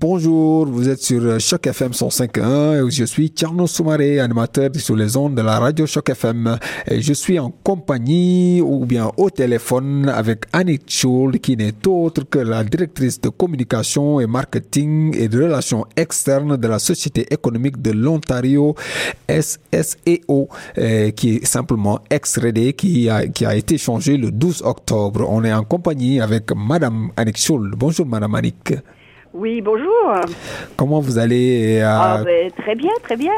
Bonjour, vous êtes sur Choc FM 105.1 et je suis Tierno Soumaré, animateur sur les ondes de la radio Choc FM. Et je suis en compagnie ou bien au téléphone avec Annick Schul qui n'est autre que la directrice de communication et marketing et de relations externes de la Société économique de l'Ontario, SSEO, euh, qui est simplement ex-RD, qui a, qui a été changé le 12 octobre. On est en compagnie avec Madame Annick Schul. Bonjour Madame Annick. Oui, bonjour. Comment vous allez euh, ah, ben, Très bien, très bien.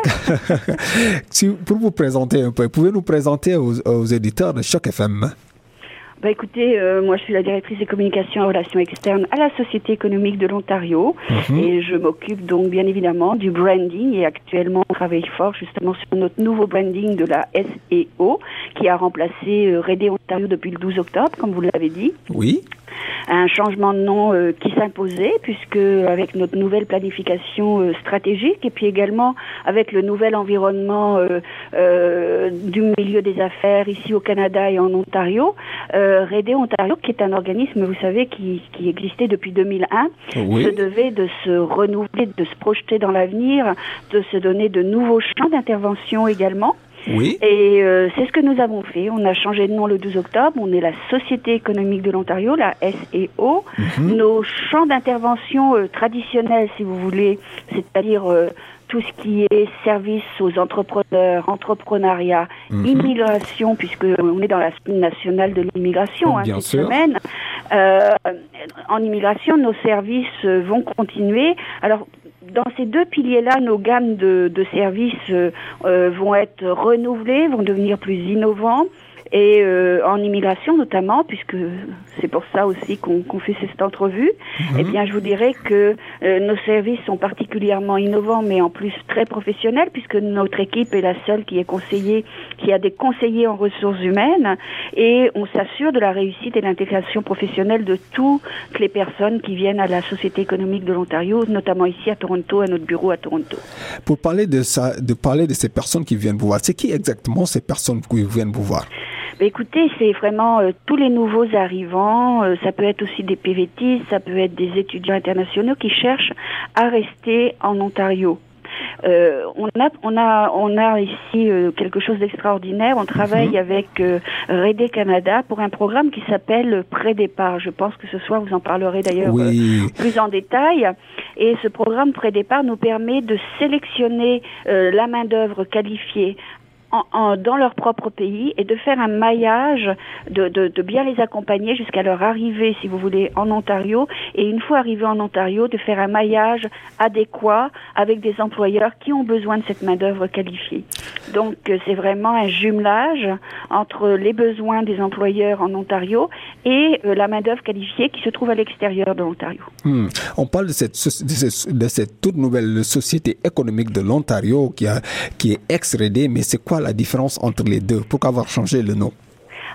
si, pour vous présenter un peu, pouvez nous présenter aux, éditeurs de Choc FM bah écoutez, euh, moi je suis la directrice des communications et relations externes à la Société économique de l'Ontario mhm. et je m'occupe donc bien évidemment du branding et actuellement on travaille fort justement sur notre nouveau branding de la SEO qui a remplacé euh, Ontario depuis le 12 octobre comme vous l'avez dit. Oui un changement de nom euh, qui s'imposait, puisque avec notre nouvelle planification euh, stratégique et puis également avec le nouvel environnement euh, du milieu des affaires ici au Canada et en Ontario, Rédé Ontario, qui est un organisme, vous savez, qui, qui existait depuis 2001, se devait de se renouveler, de se projeter dans l'avenir, de se donner de nouveaux champs d'intervention également. Oui. Et euh, c'est ce que nous avons fait. On a changé de nom le 12 octobre. On est la Société économique de l'Ontario, la SEO. Mhm. Nos champs d'intervention euh, traditionnels, si vous voulez, c'est-à-dire euh, tout ce qui est service aux entrepreneurs, entrepreneuriat, mhm. immigration, puisque on est dans la semaine nationale de l'immigration hein, cette semaine. en immigration, nos services vont continuer. Alors dans ces deux piliers-là, nos gammes de, services euh, euh, vont être renouvelées, vont devenir plus innovants et euh, en immigration notamment, puisque c'est pour ça aussi qu'on fait cette entrevue, mhm. eh bien, je vous dirais que euh, nos services sont particulièrement innovants, mais en plus très professionnels, puisque notre équipe est la seule qui est conseillée, qui a des conseillers en ressources humaines, et on s'assure de la réussite et l'intégration professionnelle de toutes les personnes qui viennent à la Société économique de l'Ontario, notamment ici à Toronto, à notre bureau à Toronto. Pour parler de ça, de parler de ces personnes qui viennent vous voir, c'est qui exactement ces personnes qui viennent vous voir? Bah, écoutez, c'est vraiment euh, tous les nouveaux arrivants. Euh, ça peut être aussi des PVT, ça peut être des étudiants internationaux qui cherchent à rester en Ontario. Euh, on a on a on a ici quelque chose d'extraordinaire. On travaille mhm. avec euh, Canada pour un programme qui s'appelle Pré-départ. Je pense que ce soir vous en parlerez d'ailleurs plus en détail. Et ce programme Pré-départ nous permet de sélectionner la main d'œuvre qualifiée dans leur propre pays et de faire un maillage, de, bien les accompagner jusqu'à leur arrivée, si vous voulez, en Ontario. Et une fois arrivés en Ontario, de faire un maillage adéquat avec des employeurs qui ont besoin de cette main-d'œuvre qualifiée. Donc, euh, c'est vraiment un jumelage entre les besoins des employeurs en Ontario et euh, la main-d'œuvre qualifiée qui se trouve à l'extérieur de l'Ontario. Hmm. On parle de cette, de cette, toute nouvelle société économique de l'Ontario qui, qui est ex-RD, mais c'est quoi la différence entre les deux Pourquoi avoir changé le nom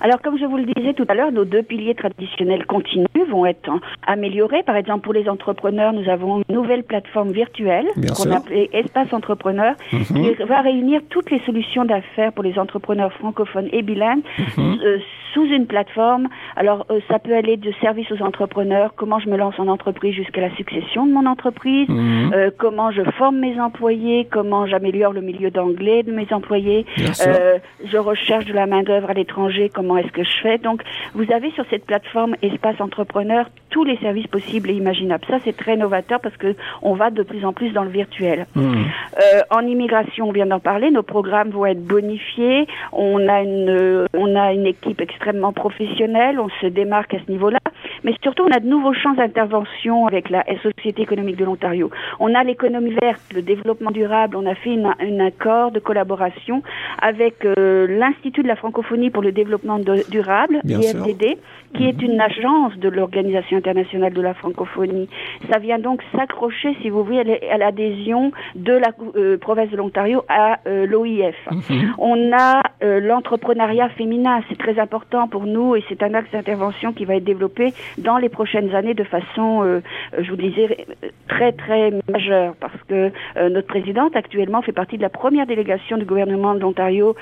alors, comme je vous le disais tout à l'heure, nos deux piliers traditionnels continus vont être améliorés. Par exemple, pour les entrepreneurs, nous avons une nouvelle plateforme virtuelle qu'on appelle Espace Entrepreneur, mhm. qui va réunir toutes les solutions d'affaires pour les entrepreneurs francophones et bilingues mhm. euh, sous une plateforme. Alors, euh, ça peut aller de service aux entrepreneurs, comment je me lance en entreprise jusqu'à la succession de mon entreprise, mhm. euh, comment je forme mes employés, comment j'améliore le milieu d'anglais de mes employés, je recherche de la main-d'œuvre à l'étranger, comment comment est-ce que je fais. Donc, vous avez sur cette plateforme Espace Entrepreneur tous les services possibles et imaginables. Ça, c'est très novateur parce que on va de plus en plus dans le virtuel. Mmh. Euh, en immigration, on vient d'en parler, nos programmes vont être bonifiés. On a une, on a une équipe extrêmement professionnelle. On se démarque à ce niveau-là. Mais surtout, on a de nouveaux champs d'intervention avec la Société économique de l'Ontario. On a l'économie verte, le développement durable. On a fait un accord de collaboration avec euh, l'Institut de la francophonie pour le développement durable, IFDD, qui est une agence de l'Organisation internationale de la francophonie. Ça vient donc s'accrocher, si vous voulez, à l'adhésion de la euh, province de l'Ontario à euh, l'OIF. Mhm. On a euh, l'entrepreneuriat féminin, c'est très important pour nous et c'est un axe d'intervention qui va être développé dans les prochaines années de façon, je vous disais, très très majeure parce que notre présidente actuellement fait partie de la première délégation du gouvernement de l'Ontario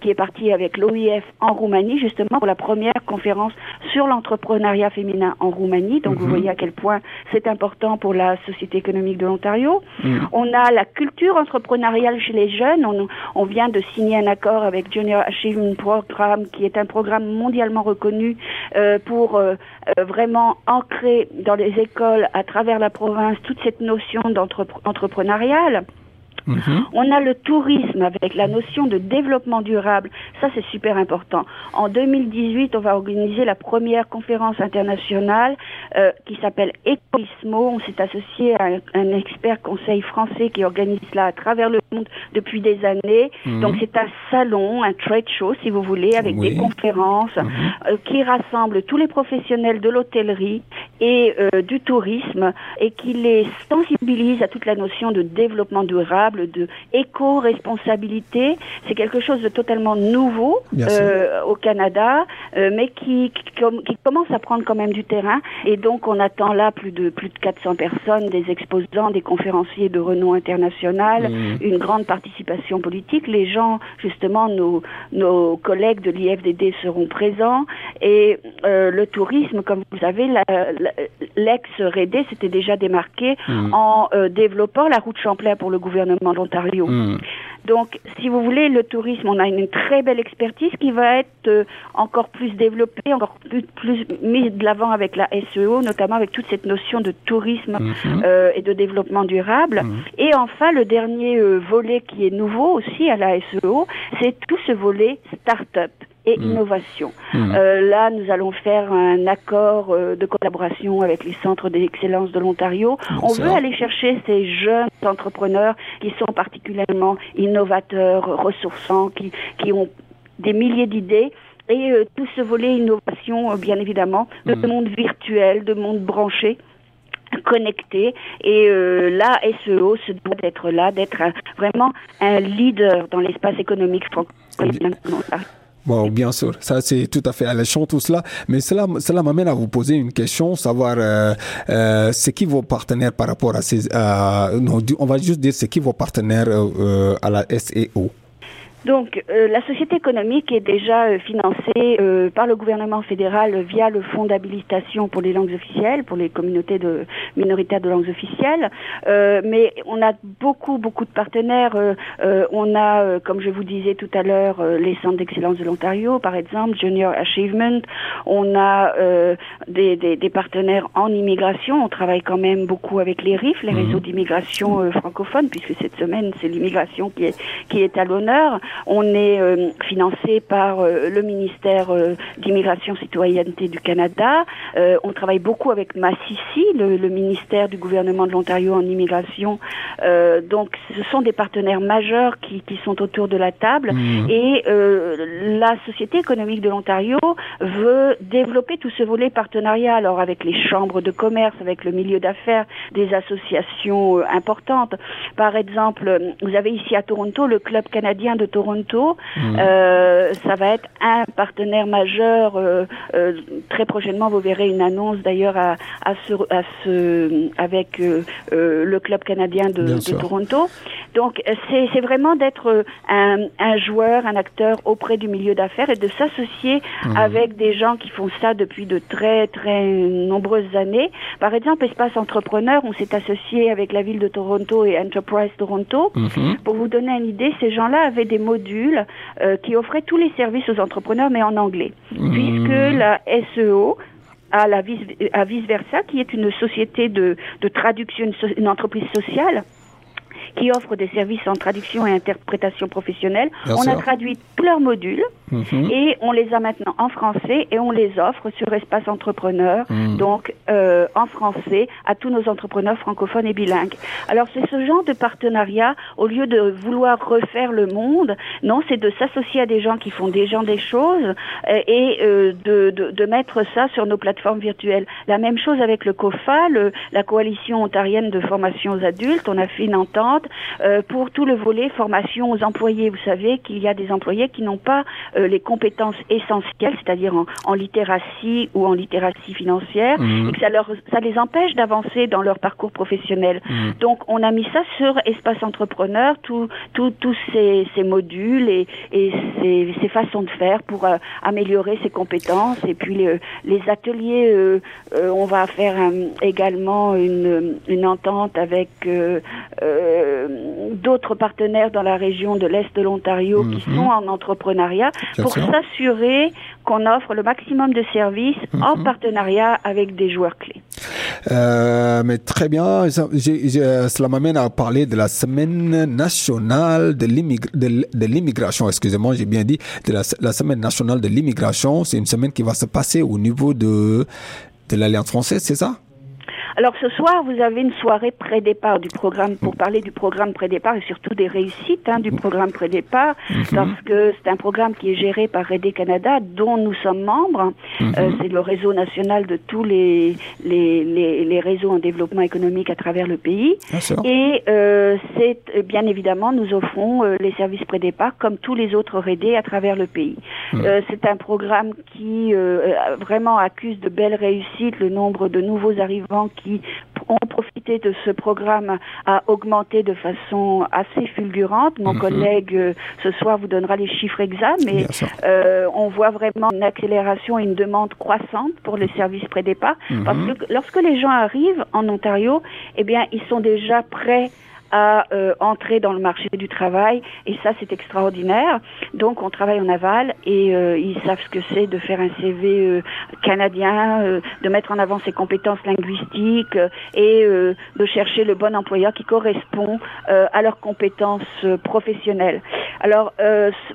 qui est partie avec l'OIF en Roumanie, justement pour la première conférence sur l'entrepreneuriat féminin en Roumanie. Donc vous mhm. voyez à quel point c'est important pour la société économique de l'Ontario. Mhm. On a la culture entrepreneuriale chez les jeunes. On, on vient de signer un accord avec Junior Achievement Program, qui est un programme mondialement reconnu euh, pour euh, euh, vraiment ancrer dans les écoles à travers la province toute cette notion d'entrepreneuriat. Mhm. On a le tourisme avec la notion de développement durable. Ça, c'est super important. En 2018, on va organiser la première conférence internationale euh, qui s'appelle Ecoismo. On s'est associé à un, expert conseil français qui organise cela à travers le monde depuis des années. Mhm. Donc, c'est un salon, un trade show, si vous voulez, avec des conférences mhm. euh, qui rassemble tous les professionnels de l'hôtellerie et euh, du tourisme et qui les sensibilise à toute la notion de développement durable de éco-responsabilité. C'est quelque chose de totalement nouveau euh, au Canada, euh, mais qui, qui, commence à prendre quand même du terrain. Et donc, on attend là plus de plus de 400 personnes, des exposants, des conférenciers de renom international, mmh. une grande participation politique. Les gens, justement, nos, nos collègues de l'IFDD seront présents. Et euh, le tourisme, comme vous savez, l'ex-RED s'était déjà démarqué mmh. en développant la route Champlain pour le gouvernement l'Ontario. Hmm. Donc, si vous voulez, le tourisme, on a une très belle expertise qui va être euh, encore plus développée, encore plus, plus mise de l'avant avec la SEO, notamment avec toute cette notion de tourisme hmm. euh, et de développement durable. Hmm. Et enfin, le dernier euh, volet qui est nouveau aussi à la SEO, c'est tout ce volet start-up et mm. innovation. Mm. Euh, là, nous allons faire un accord euh, de collaboration avec les centres d'excellence de l'Ontario. On veut aller chercher ces jeunes entrepreneurs qui sont particulièrement innovateurs, ressourçants, qui, qui ont des milliers d'idées et euh, tout ce volet innovation, bien évidemment, de mm. monde virtuel, de monde branché connecté et euh, là SEO se doit d'être là d'être vraiment un leader dans l'espace économique francophone Bon, bien sûr, ça c'est tout à fait alléchant tout cela, mais cela, cela m'amène à vous poser une question, savoir euh, euh, c'est qui vos partenaires par rapport à ces, euh, non, on va juste dire c'est qui vos partenaires euh, à la SEO. Donc, euh, la société économique est déjà euh, financée euh, par le gouvernement fédéral via le fonds d'habilitation pour les langues officielles, pour les communautés de minoritaires de langues officielles. mais on a beaucoup, beaucoup de partenaires. on a, comme je vous disais tout à l'heure, les centres d'excellence de l'Ontario, par exemple, Junior Achievement. On a des, des, des, partenaires en immigration. On travaille quand même beaucoup avec les RIF, les mhm. réseaux d'immigration francophones, puisque cette semaine, c'est l'immigration qui est, qui est à l'honneur. On est euh, financé par euh, le ministère euh, d'immigration citoyenneté du Canada. on travaille beaucoup avec Massissi, le, le, ministère du gouvernement de l'Ontario en immigration. donc, ce sont des partenaires majeurs qui, qui sont autour de la table. Mmh. Et la Société économique de l'Ontario veut développer tout ce volet partenariat, alors avec les chambres de commerce, avec le milieu d'affaires, des associations importantes. Par exemple, vous avez ici à Toronto le Club canadien de Toronto Toronto. Mmh. Euh, ça va être un partenaire majeur. Euh, euh, très prochainement, vous verrez une annonce d'ailleurs à, à, ce, à ce, avec le club canadien de, de Toronto. Donc, c'est vraiment d'être un, un, joueur, un acteur auprès du milieu d'affaires et de s'associer mmh. avec des gens qui font ça depuis de très, très nombreuses années. Par exemple, Espace Entrepreneur, on s'est associé avec la ville de Toronto et Enterprise Toronto. Mmh. Pour vous donner une idée, ces gens-là avaient des module euh, qui offrait tous les services aux entrepreneurs, mais en anglais. Mmh. Puisque la SEO a la vice, à vice versa, qui est une société de, de traduction, une entreprise sociale, qui offre des services en traduction et interprétation professionnelle. on a traduit tous leurs modules mhm. et on les a maintenant en français et on les offre sur Espace Entrepreneur, mhm. donc euh, en français à tous nos entrepreneurs francophones et bilingues. Alors c'est ce genre de partenariat, au lieu de vouloir refaire le monde, non, c'est de s'associer à des gens qui font déjà des choses euh, et euh, de, de, de, mettre ça sur nos plateformes virtuelles. La même chose avec le COFA, le, la coalition ontarienne de formation aux adultes. On a fait une entente importante euh, pour tout le volet formation aux employés. Vous savez qu'il y a des employés qui n'ont pas euh, les compétences essentielles, c'est-à-dire en, en, littératie ou en littératie financière, mmh. et que ça, leur, ça les empêche d'avancer dans leur parcours professionnel. Mmh. Donc on a mis ça sur Espace Entrepreneur, tous tout, tous ces, ces, modules et, et ces, ces, façons de faire pour euh, améliorer ses compétences. Et puis les, les ateliers, euh, euh, on va faire également une, une entente avec d'autres partenaires dans la région de l'Est de l'Ontario qui mhm. sont en entrepreneuriat pour s'assurer qu'on offre le maximum de services en mhm. partenariat avec des joueurs clés. Euh, mais très bien, cela m'amène à parler de la semaine nationale de l'immigration. Excusez-moi, j'ai bien dit de la, la semaine nationale de l'immigration. C'est une semaine qui va se passer au niveau de de l'Alliance française, c'est ça? Alors ce soir, vous avez une soirée pré-départ du programme pour parler du programme pré-départ et surtout des réussites hein, du programme pré-départ, mhm. parce que c'est un programme qui est géré par Rede Canada, dont nous sommes membres. Mhm. Euh, c'est le réseau national de tous les, les, les, les, réseaux en développement économique à travers le pays. Et euh, c'est euh, bien évidemment, nous offrons euh, les services pré-départ comme tous les autres Rede à travers le pays. Mhm. Euh, c'est un programme qui vraiment accuse de belles réussites, le nombre de nouveaux arrivants qui ont profité de ce programme a augmenté de façon assez fulgurante. Mon mhm. collègue euh, ce soir vous donnera les chiffres exacts, mais euh, on voit vraiment une accélération et une demande croissante pour les services pré-départ. Mhm. Parce que lorsque les gens arrivent en Ontario, eh bien, ils sont déjà prêts à euh, entrer dans le marché du travail et ça c'est extraordinaire. Donc on travaille en aval et euh, ils savent ce que c'est de faire un CV euh, canadien, euh, de mettre en avant ses compétences linguistiques et de chercher le bon employeur qui correspond à leurs compétences professionnelles. Alors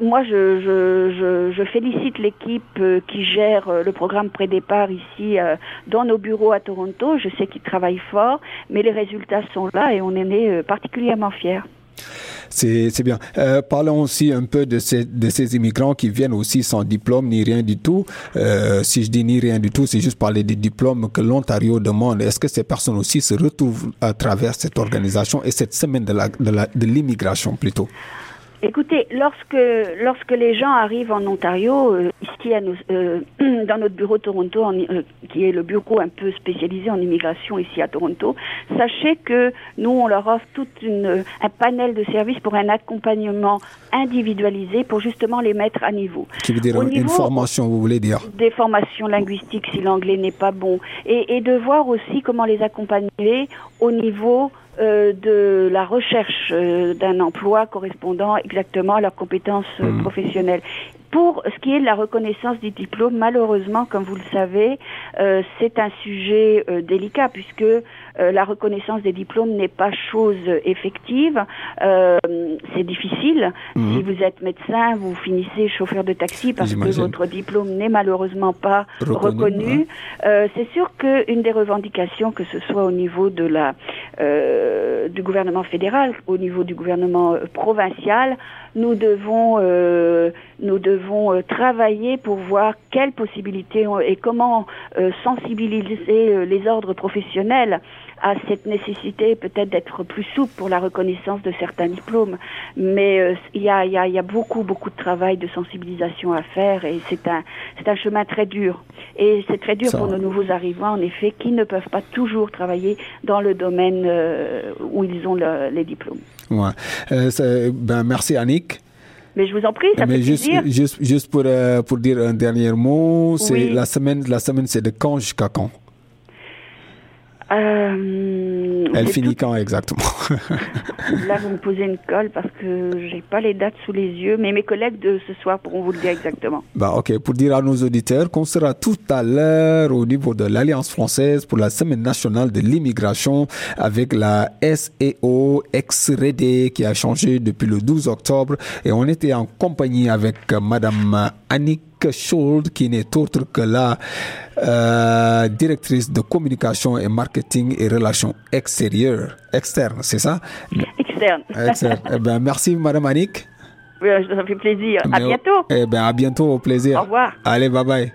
moi je, je, je, je félicite l'équipe qui gère le programme pré-départ ici dans nos bureaux à Toronto. Je sais qu'ils travaillent fort, mais les résultats sont là et on est particulièrement particulièrement fiers. C'est bien. Euh, parlons aussi un peu de ces, de ces immigrants qui viennent aussi sans diplôme ni rien du tout. Euh, si je dis ni rien du tout, c'est juste parler des diplômes que l'Ontario demande. Est-ce que ces personnes aussi se retrouvent à travers cette organisation et cette semaine de l'immigration de plutôt? Écoutez, lorsque lorsque les gens arrivent en Ontario, euh, ici à euh, dans notre bureau Toronto, euh, qui est le bureau un peu spécialisé en immigration ici à Toronto, sachez que nous on leur offre tout une, un panel de services pour un accompagnement individualisé pour justement les mettre à niveau. Qui veut dire une formation, vous voulez dire Des formations linguistiques si l'anglais n'est pas bon, et, et de voir aussi comment les accompagner au niveau euh, de la recherche euh, d'un emploi correspondant exactement à leurs compétences euh, mmh. professionnelles. Pour ce qui est de la reconnaissance des diplômes, malheureusement, comme vous le savez, euh, c'est un sujet euh, délicat puisque la reconnaissance des diplômes n'est pas chose effective. c'est difficile. Mhm. Si vous êtes médecin, vous finissez chauffeur de taxi parce que votre diplôme n'est malheureusement pas reconnu. c'est sûr qu'une des revendications, que ce soit au niveau de la du gouvernement fédéral, au niveau du gouvernement provincial, nous devons nous devons euh, travailler pour voir quelles possibilités et comment euh, sensibiliser euh, les ordres professionnels à cette nécessité peut-être d'être plus souple pour la reconnaissance de certains diplômes. Mais il y, a, y, a, y, a, beaucoup, beaucoup de travail de sensibilisation à faire et c'est un, c'est un chemin très dur. Et c'est très dur pour nos nouveaux arrivants, en effet, qui ne peuvent pas toujours travailler dans le domaine où ils ont les diplômes. Ouais. ben, merci Annick. Mais je vous en prie, ça Mais fait juste, plaisir. Juste, juste pour, euh, pour dire un dernier mot, c'est la semaine, la semaine, c'est de quand jusqu'à quand euh, Elle finit quand exactement? Là, vous me posez une colle parce que j'ai pas les dates sous les yeux, mais mes collègues de ce soir pourront vous le dire exactement. Bah, ok. Pour dire à nos auditeurs qu'on sera tout à l'heure au niveau de l'Alliance française pour la semaine nationale de l'immigration avec la SEO ex-REDE qui a changé depuis le 12 octobre et on était en compagnie avec Madame Annick Schuld, qui n'est autre que la euh, directrice de communication et marketing et relations extérieures, externes, c'est ça? Externe. Externe. eh ben, merci, Madame Annick. Ça fait plaisir. À bientôt. Eh ben, à bientôt, au plaisir. Au revoir. Allez, bye bye.